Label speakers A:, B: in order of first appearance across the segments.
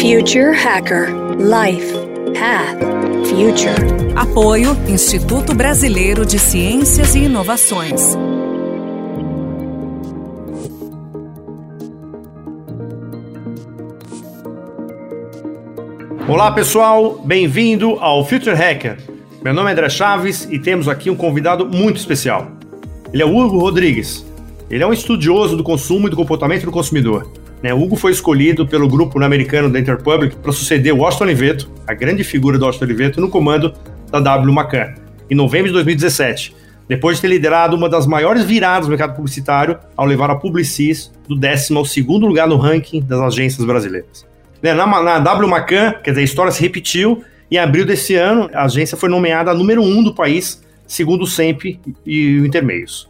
A: Future Hacker Life Path Future.
B: Apoio Instituto Brasileiro de Ciências e Inovações.
C: Olá pessoal, bem-vindo ao Future Hacker. Meu nome é André Chaves e temos aqui um convidado muito especial. Ele é o Hugo Rodrigues. Ele é um estudioso do consumo e do comportamento do consumidor. Né, Hugo foi escolhido pelo grupo americano da Interpublic para suceder Washington Oliveto, a grande figura do Washington Oliveto, no comando da W Macan, em novembro de 2017, depois de ter liderado uma das maiores viradas do mercado publicitário ao levar a Publicis do décimo ao segundo lugar no ranking das agências brasileiras. Né, na, na W Macan, quer dizer, a história se repetiu, em abril desse ano, a agência foi nomeada a número um do país, segundo o SEMP e o Intermeios.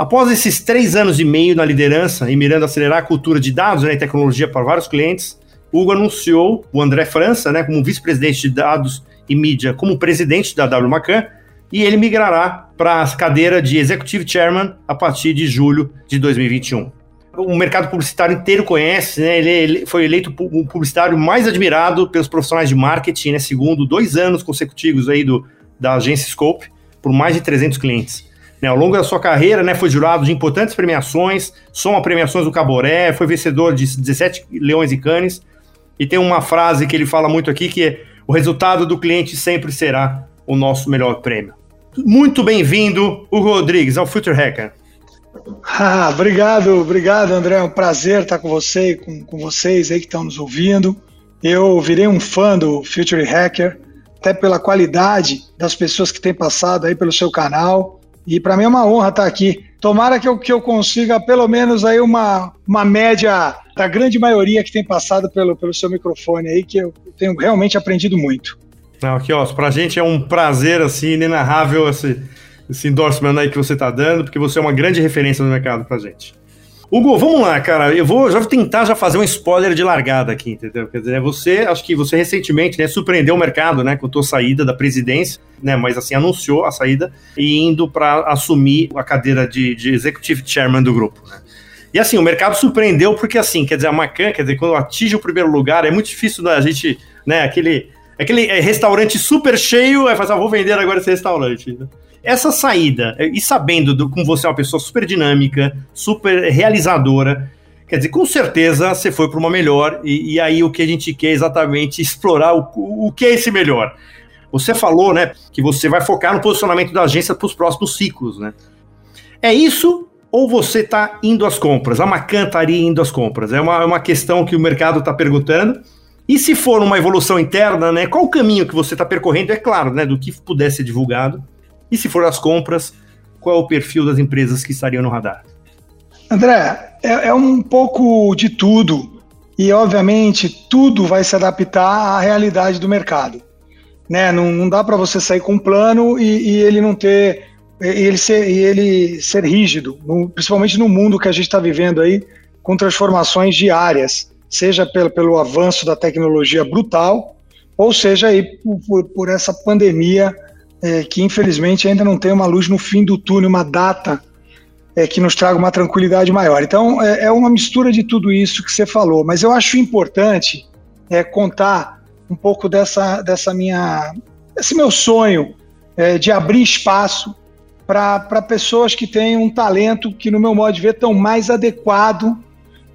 C: Após esses três anos e meio na liderança e mirando acelerar a cultura de dados né, e tecnologia para vários clientes, Hugo anunciou o André França né, como vice-presidente de dados e mídia como presidente da W Macan e ele migrará para a cadeira de Executive Chairman a partir de julho de 2021 o mercado publicitário inteiro conhece, né? Ele, foi eleito o publicitário mais admirado pelos profissionais de marketing, né? Segundo dois anos consecutivos aí do, da agência Scope, por mais de 300 clientes. Né, ao longo da sua carreira, né, foi jurado de importantes premiações, soma premiações do Caboré, foi vencedor de 17 Leões e Canes, e tem uma frase que ele fala muito aqui, que é o resultado do cliente sempre será o nosso melhor prêmio. Muito bem-vindo, Hugo Rodrigues, ao Future Hacker.
D: Ah, obrigado, obrigado, André. É um prazer estar com você e com, com vocês aí que estão nos ouvindo. Eu virei um fã do Future Hacker, até pela qualidade das pessoas que têm passado aí pelo seu canal. E para mim é uma honra estar aqui. Tomara que eu, que eu consiga pelo menos aí uma, uma média da grande maioria que tem passado pelo, pelo seu microfone aí, que eu tenho realmente aprendido muito.
C: Não, aqui, ó, pra gente é um prazer, assim, inenarrável esse, esse endorsement aí que você tá dando, porque você é uma grande referência no mercado pra gente. Hugo, vamos lá, cara. Eu vou já tentar já fazer um spoiler de largada aqui, entendeu? Quer dizer, você, acho que você recentemente, né, surpreendeu o mercado, né, com a tua saída da presidência, né, mas assim, anunciou a saída e indo para assumir a cadeira de, de executive chairman do grupo, né? E assim, o mercado surpreendeu porque assim, quer dizer, a Macan, quer dizer, quando atinge o primeiro lugar, é muito difícil da gente, né, aquele aquele é, restaurante super cheio, é fazer, ah, vou vender agora esse restaurante. Né? Essa saída, e sabendo do, como você é uma pessoa super dinâmica, super realizadora, quer dizer, com certeza você foi para uma melhor, e, e, aí o que a gente quer é exatamente explorar o, o que é esse melhor. Você falou, né, que você vai focar no posicionamento da agência para os próximos ciclos, né? É isso ou você está indo às compras? A Macan estaria indo às compras? É uma, é uma questão que o mercado está perguntando. E se for uma evolução interna, né, qual o caminho que você está percorrendo? É claro, né, do que puder ser divulgado. E se for as compras, qual é o perfil das empresas que estariam no radar?
D: André, é, é um pouco de tudo. E, obviamente, tudo vai se adaptar à realidade do mercado. Né? Não, não dá para você sair com um plano e, e ele não ter. E ele ser, e ele ser rígido, no, principalmente no mundo que a gente está vivendo aí, com transformações diárias, seja pelo, pelo avanço da tecnologia brutal, ou seja aí por, por essa pandemia é, que infelizmente ainda não tem uma luz no fim do túnel, uma data é, que nos traga uma tranquilidade maior. Então, é, é, uma mistura de tudo isso que você falou, mas eu acho importante é, contar um pouco dessa, dessa minha, esse meu sonho é, de abrir espaço para pessoas que têm um talento que, no meu modo de ver, estão mais adequado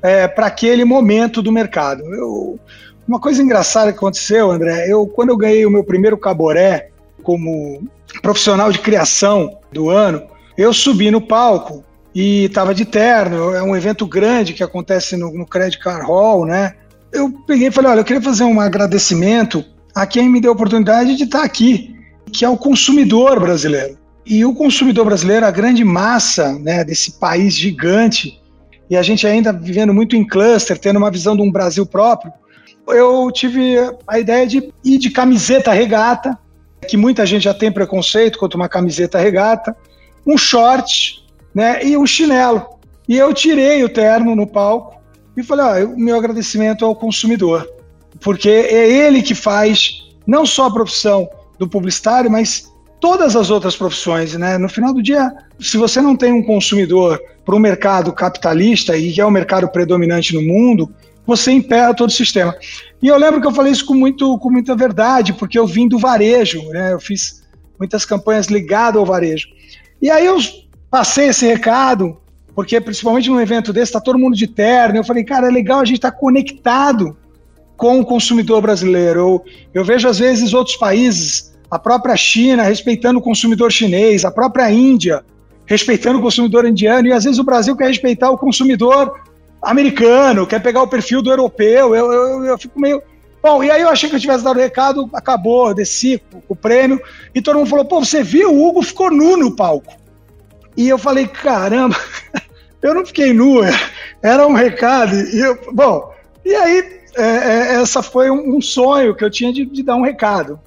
D: é, para aquele momento do mercado. Eu, uma coisa engraçada que aconteceu, André, eu quando eu ganhei o meu primeiro caboré, como profissional de criação do ano, eu subi no palco e estava de terno. É um evento grande que acontece no, no Credit Card Hall, né? Eu peguei e falei: olha, eu queria fazer um agradecimento a quem me deu a oportunidade de estar aqui, que é o consumidor brasileiro. E o consumidor brasileiro, a grande massa né, desse país gigante, e a gente ainda vivendo muito em cluster, tendo uma visão de um Brasil próprio, eu tive a ideia de ir de camiseta regata, que muita gente já tem preconceito quanto uma camiseta regata, um short né, e um chinelo. E eu tirei o terno no palco e falei: o meu agradecimento ao consumidor, porque é ele que faz não só a profissão do publicitário, mas todas as outras profissões. Né? No final do dia, se você não tem um consumidor para um mercado capitalista, e que é o mercado predominante no mundo, você impera todo o sistema. E eu lembro que eu falei isso com, muito, com muita verdade, porque eu vim do varejo, né? Eu fiz muitas campanhas ligadas ao varejo. E aí eu passei esse recado, porque principalmente num evento desse, está todo mundo de terno. Eu falei, cara, é legal a gente estar tá conectado com o consumidor brasileiro. Eu, eu vejo, às vezes, outros países, a própria China respeitando o consumidor chinês, a própria Índia respeitando o consumidor indiano, e às vezes o Brasil quer respeitar o consumidor americano, quer pegar o perfil do europeu. Eu, eu, eu fico meio. Bom, e aí eu achei que eu tivesse dado o recado, acabou, desci o prêmio, e todo mundo falou: pô, você viu? O Hugo ficou nu no palco. E eu falei: caramba, eu não fiquei nu, era um recado. E eu, bom, e aí é, é, essa foi um, um, sonho que eu tinha de, de, dar um recado.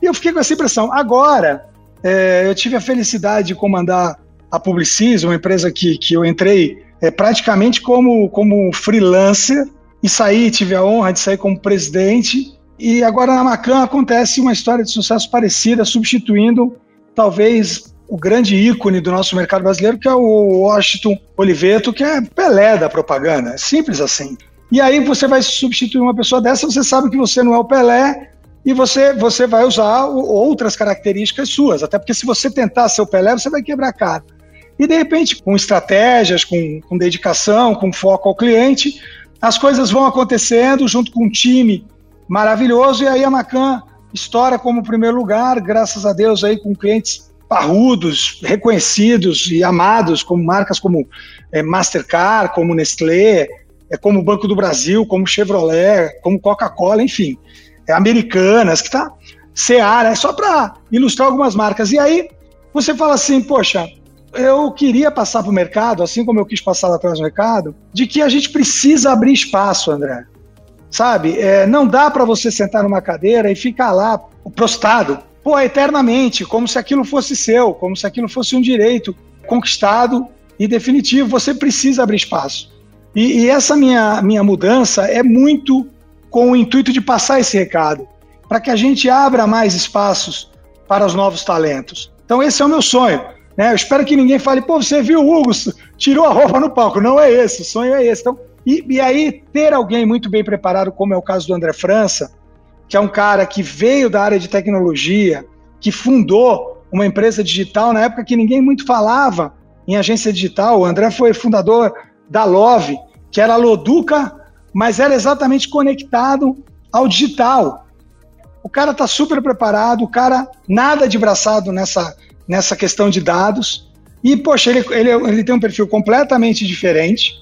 D: E eu fiquei com essa impressão. Agora, é, eu tive a felicidade de comandar a Publicis, uma empresa que, que eu entrei é, praticamente como, como freelancer e saí, tive a honra de sair como presidente. E agora na Macan acontece uma história de sucesso parecida, substituindo talvez o grande ícone do nosso mercado brasileiro, que é o Washington Oliveto, que é Pelé da propaganda. É simples assim. E aí você vai substituir uma pessoa dessa, você sabe que você não é o Pelé e você, você vai usar outras características suas. Até porque se você tentar ser o Pelé, você vai quebrar a cara. E de repente, com estratégias, com, com dedicação, com foco ao cliente, as coisas vão acontecendo junto com um time maravilhoso. E aí a Macan estoura como primeiro lugar, graças a Deus, aí com clientes parrudos, reconhecidos e amados, como marcas como é, Mastercard, como Nestlé, é, como Banco do Brasil, como Chevrolet, como Coca-Cola, enfim, é, Americanas, que tá Seara, é só para ilustrar algumas marcas. E aí você fala assim, poxa, eu queria passar para o mercado, assim como eu quis passar lá atrás no mercado, de que a gente precisa abrir espaço, André. Sabe? É, não dá para você sentar numa cadeira e ficar lá prostado, pô, eternamente, como se aquilo fosse seu, como se aquilo fosse um direito conquistado e definitivo. Você precisa abrir espaço. E, e essa minha, minha mudança é muito com o intuito de passar esse recado, para que a gente abra mais espaços para os novos talentos. Então, esse é o meu sonho. Né? Eu espero que ninguém fale, pô, você viu o Hugo, tirou a roupa no palco. Não é esse, o sonho é esse. Então, e, e aí, ter alguém muito bem preparado, como é o caso do André França, que é um cara que veio da área de tecnologia, que fundou uma empresa digital na época que ninguém muito falava em agência digital. O André foi fundador da Love, que era Loduca, mas era exatamente conectado ao digital. O cara está super preparado, o cara nada de braçado nessa, nessa questão de dados. E, poxa, ele, ele, ele tem um perfil completamente diferente,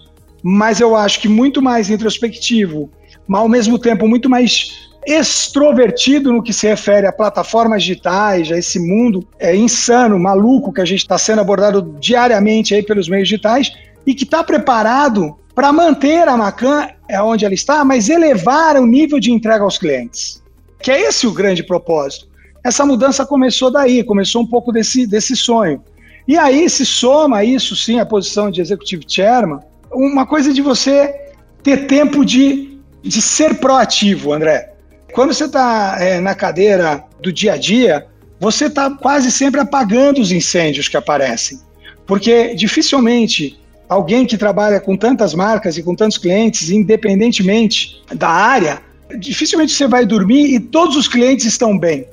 D: mas eu acho que muito mais introspectivo, mas ao mesmo tempo muito mais extrovertido no que se refere a plataformas digitais, a esse mundo é, insano, maluco que a gente está sendo abordado diariamente aí pelos meios digitais e que está preparado para manter a Macan é onde ela está, mas elevar o nível de entrega aos clientes. Que é esse o grande propósito. Essa mudança começou daí, começou um pouco desse, desse sonho. E aí se soma isso, sim, a posição de Executive Chairman, uma coisa de você ter tempo de, de ser proativo, André. Quando você está é, na cadeira do dia a dia, você está quase sempre apagando os incêndios que aparecem. Porque dificilmente alguém que trabalha com tantas marcas e com tantos clientes, independentemente da área, dificilmente você vai dormir e todos os clientes estão bem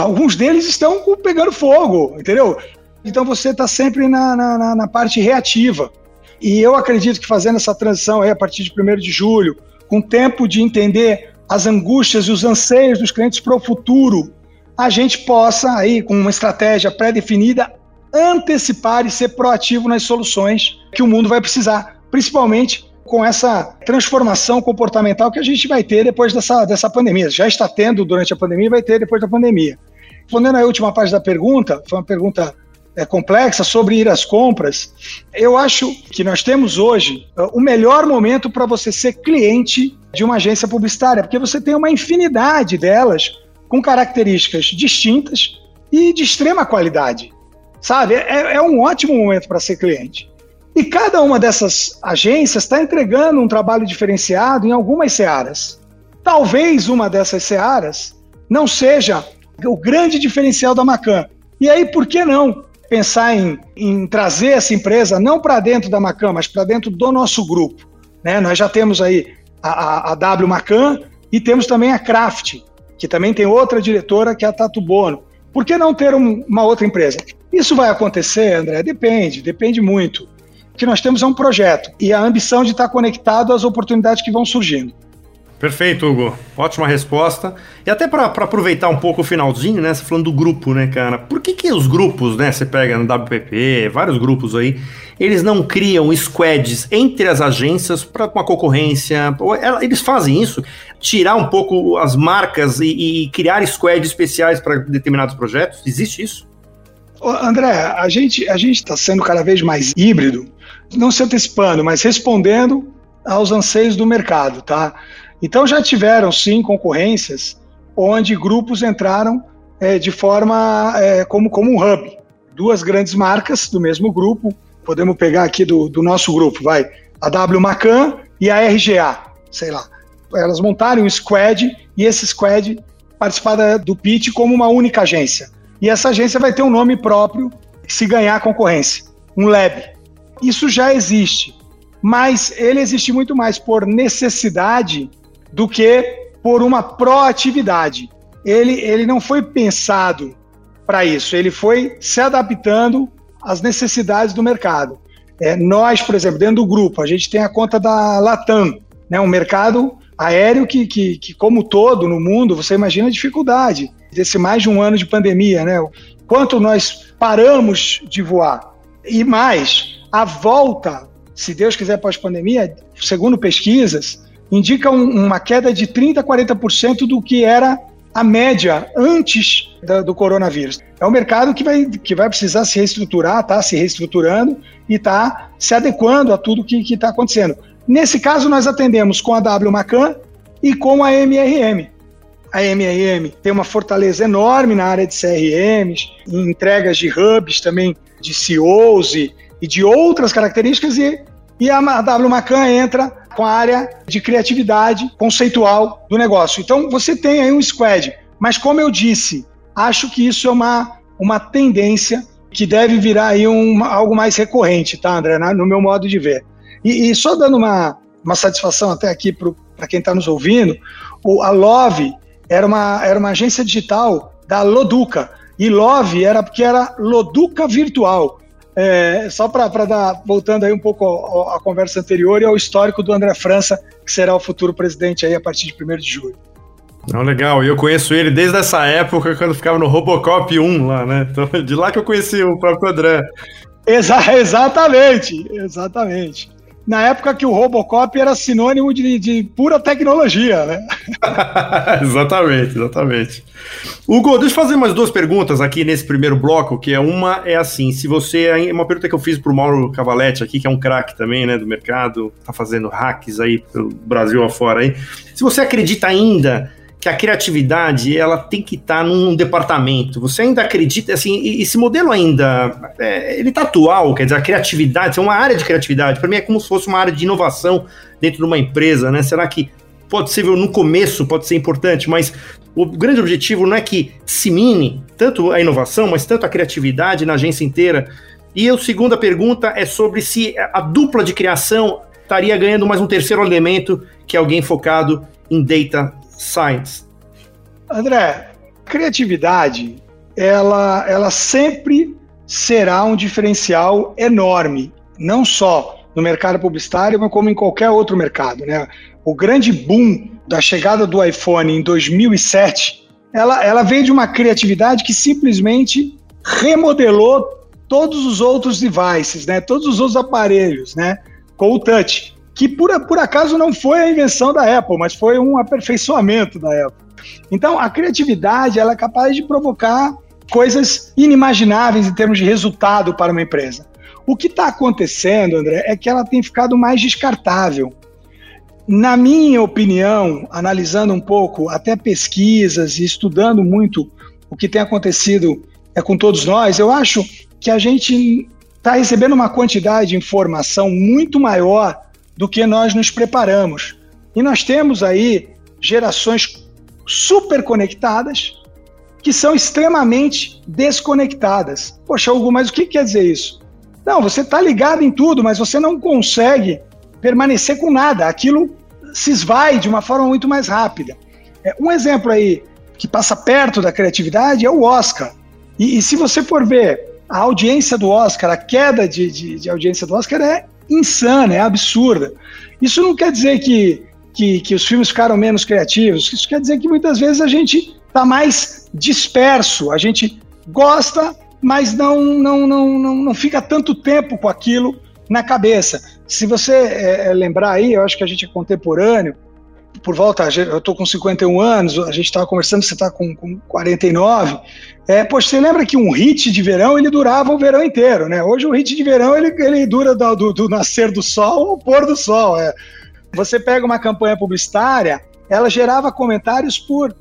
D: alguns deles estão pegando fogo, entendeu? Então você está sempre na, na, na, parte reativa. E eu acredito que fazendo essa transição aí a partir de 1 de julho, com tempo de entender as angústias e os anseios dos clientes para o futuro, a gente possa aí, com uma estratégia pré-definida, antecipar e ser proativo nas soluções que o mundo vai precisar, principalmente com essa transformação comportamental que a gente vai ter depois dessa, dessa pandemia. Já está tendo durante a pandemia e vai ter depois da pandemia. Respondendo a última parte da pergunta, foi uma pergunta é, complexa sobre ir às compras. Eu acho que nós temos hoje uh, o melhor momento para você ser cliente de uma agência publicitária, porque você tem uma infinidade delas com características distintas e de extrema qualidade. Sabe? É, é um ótimo momento para ser cliente. E cada uma dessas agências está entregando um trabalho diferenciado em algumas searas. Talvez uma dessas searas não seja o grande diferencial da Macan. E aí, por que não pensar em, em trazer essa empresa não para dentro da Macan, mas para dentro do nosso grupo? Né? Nós já temos aí a, a, a W Macan E temos também a Kraft, que também tem outra diretora, que é a Tatu Bono. Por que não ter um, uma outra empresa? Isso vai acontecer, André? Depende, depende muito. O que nós temos é um projeto e a ambição de estar conectado às oportunidades que vão surgindo.
C: Perfeito, Hugo. Ótima resposta. E até para aproveitar um pouco o finalzinho, né? Você falando do grupo, né, cara? Por que, que os grupos, né? Você pega no WPP, vários grupos aí, eles não criam squads entre as agências para uma concorrência? Eles fazem isso? Tirar um pouco as marcas e, e criar squads especiais para determinados projetos? Existe isso?
D: André, a gente a gente está sendo cada vez mais híbrido, não se antecipando, mas respondendo aos anseios do mercado, tá? Então já tiveram sim concorrências onde grupos entraram é, de forma é, como, como um hub. Duas grandes marcas do mesmo grupo, podemos pegar aqui do, do nosso grupo, vai, a W Macan e a RGA, sei lá. Elas montaram um squad e esse squad participar do pitch como uma única agência. E essa agência vai ter um nome próprio se ganhar a concorrência, um lab. Isso já existe, mas ele existe muito mais por necessidade do que por uma proatividade. Ele, ele não foi pensado para isso, ele foi se adaptando às necessidades do mercado. É, nós, por exemplo, dentro do grupo, a gente tem a conta da Latam, né, um mercado aéreo que, que, que, como todo no mundo, você imagina a dificuldade desse mais de um ano de pandemia, né? Quanto nós paramos de voar. E mais, a volta, se Deus quiser pós-pandemia, segundo pesquisas, indica um, uma queda de 30% a 40% do que era a média antes da, do coronavírus. É um mercado que vai, que vai precisar se reestruturar, está se reestruturando e está se adequando a tudo que está acontecendo. Nesse caso, nós atendemos com a W Macan e com a MRM. A MRM tem uma fortaleza enorme na área de CRMs, em entregas de hubs também, de CEOs e, e de outras características, e, e a W Macan entra com a área de criatividade conceitual do negócio. Então, você tem aí um squad. Mas, como eu disse, acho que isso é uma, uma tendência que deve virar aí um, algo mais recorrente, tá, André? No meu modo de ver. E, e só dando uma, uma satisfação até aqui para quem está nos ouvindo, o, a Love era uma, era uma agência digital da Loduca. E Love era porque era Loduca Virtual. É, só para dar, voltando aí um pouco à conversa anterior e ao histórico do André França, que será o futuro presidente aí a partir de 1 de julho.
C: Não, legal, eu conheço ele desde essa época, quando ficava no Robocop 1 lá, né? Então, de lá que eu conheci o próprio André.
D: Exa exatamente, exatamente na época que o Robocop era sinônimo de, de pura tecnologia, né?
C: exatamente, exatamente. Hugo, deixa eu fazer mais duas perguntas aqui nesse primeiro bloco, que é uma é assim, se você, é uma pergunta que eu fiz para o Mauro Cavaletti aqui, que é um craque também, né, do mercado, tá fazendo hacks aí pelo Brasil afora aí, se você acredita ainda que a criatividade ela tem que estar tá num departamento. Você ainda acredita assim? Esse modelo ainda é, ele está atual, quer dizer, a criatividade, é uma área de criatividade. Para mim é como se fosse uma área de inovação dentro de uma empresa, né? Será que pode ser no começo pode ser importante, mas o grande objetivo não é que dissemine tanto a inovação, mas tanto a criatividade na agência inteira. E a segunda pergunta é sobre se a dupla de criação estaria ganhando mais um terceiro elemento, que é alguém focado em data science?
D: André, criatividade, ela, ela sempre será um diferencial enorme, não só no mercado publicitário, mas como em qualquer outro mercado. Né? O grande boom da chegada do iPhone em 2007, ela, ela veio de uma criatividade que simplesmente remodelou todos os outros devices, né? todos os outros aparelhos, né? com o touch que por, por acaso não foi a invenção da Apple, mas foi um aperfeiçoamento da Apple. Então, a criatividade ela é capaz de provocar coisas inimagináveis em termos de resultado para uma empresa. O que está acontecendo, André, é que ela tem ficado mais descartável. Na minha opinião, analisando um pouco até pesquisas e estudando muito o que tem acontecido é, com todos nós, eu acho que a gente está recebendo uma quantidade de informação muito maior do que nós nos preparamos. E nós temos aí gerações super conectadas que são extremamente desconectadas. Poxa, Hugo, mas o que quer dizer isso? Não, você está ligado em tudo, mas você não consegue permanecer com nada. Aquilo se esvai de uma forma muito mais rápida. É, um exemplo aí que passa perto da criatividade é o Oscar. E, e se você for ver a audiência do Oscar, a queda de, de, de, audiência do Oscar é insana, é absurda. Isso não quer dizer que, que, que os filmes ficaram menos criativos, isso quer dizer que muitas vezes a gente está mais disperso, a gente gosta, mas não, não, não, não, não fica tanto tempo com aquilo na cabeça. Se você é, lembrar aí, eu acho que a gente é contemporâneo, por volta, eu estou com 51 anos, a gente estava conversando, você está com, com 49. É, poxa, você lembra que um hit de verão ele durava o verão inteiro, né? Hoje o hit de verão ele, ele dura do, do, do nascer do sol ao pôr do sol. É. Você pega uma campanha publicitária, ela gerava comentários por,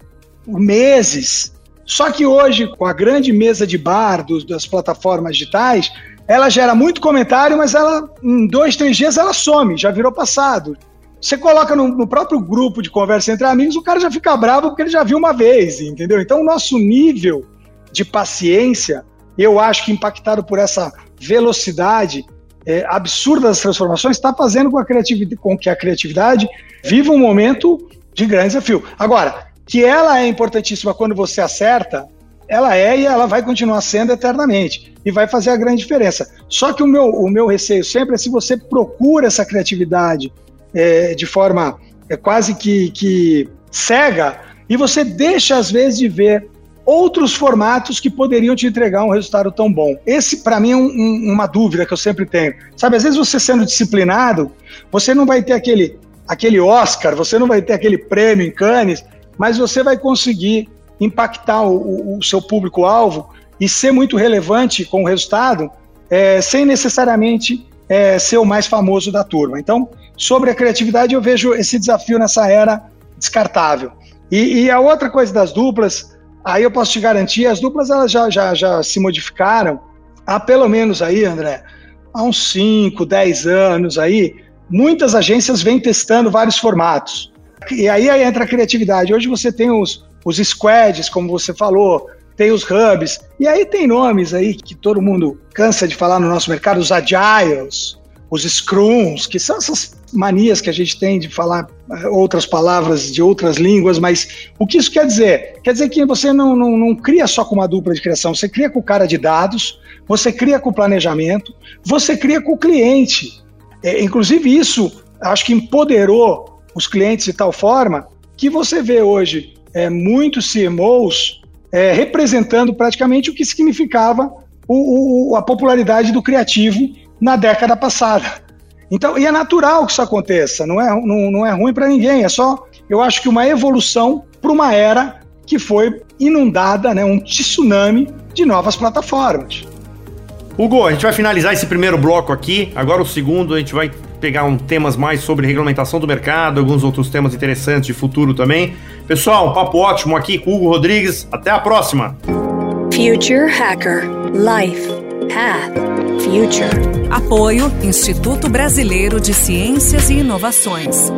D: por meses. Só que hoje, com a grande mesa de bar dos, das plataformas digitais, ela gera muito comentário, mas ela em dois, três dias ela some, já virou passado. Você coloca no, no, próprio grupo de conversa entre amigos, o cara já fica bravo porque ele já viu uma vez, entendeu? Então, o nosso nível de paciência, eu acho que impactado por essa velocidade é, absurda das transformações, está fazendo com, a criatividade, com que a criatividade viva um momento de grande desafio. Agora, que ela é importantíssima quando você acerta, ela é e ela vai continuar sendo eternamente e vai fazer a grande diferença. Só que o meu, o meu receio sempre é se você procura essa criatividade é, de forma é, quase que, que cega e você deixa, às vezes, de ver outros formatos que poderiam te entregar um resultado tão bom. Esse, para mim, é um, um, uma dúvida que eu sempre tenho. Sabe, às vezes você sendo disciplinado, você não vai ter aquele, aquele Oscar, você não vai ter aquele prêmio em Cannes, mas você vai conseguir impactar o, o seu público-alvo e ser muito relevante com o resultado, é, sem necessariamente é, ser o mais famoso da turma. Então, sobre a criatividade, eu vejo esse desafio nessa era descartável. E, e, a outra coisa das duplas, aí eu posso te garantir, as duplas elas já, já, já se modificaram há pelo menos aí, André, há uns 5, 10 anos aí, muitas agências vêm testando vários formatos. E aí, aí entra a criatividade. Hoje você tem os, os squads, como você falou, tem os hubs, e aí tem nomes aí que todo mundo cansa de falar no nosso mercado, os agiles, os scrums, que são essas manias que a gente tem de falar eh, outras palavras de outras línguas, mas o que isso quer dizer? Quer dizer que você não, não, não cria só com uma dupla de criação, você cria com o cara de dados, você cria com o planejamento, você cria com o cliente. É, inclusive, isso acho que empoderou os clientes de tal forma que você vê hoje é, muitos CMOs é, representando praticamente o que significava o, o, a popularidade do criativo na década passada. Então, e é natural que isso aconteça, não é, não, não é ruim para ninguém, é só, eu acho que uma evolução para uma era que foi inundada, né, um tsunami de novas plataformas.
C: Hugo, a gente vai finalizar esse primeiro bloco aqui. Agora o segundo a gente vai pegar um temas mais sobre regulamentação do mercado, alguns outros temas interessantes de futuro também. Pessoal, um papo ótimo aqui com o Hugo Rodrigues. Até a próxima.
A: Future Hacker Life Path Future.
B: Apoio Instituto Brasileiro de Ciências e Inovações.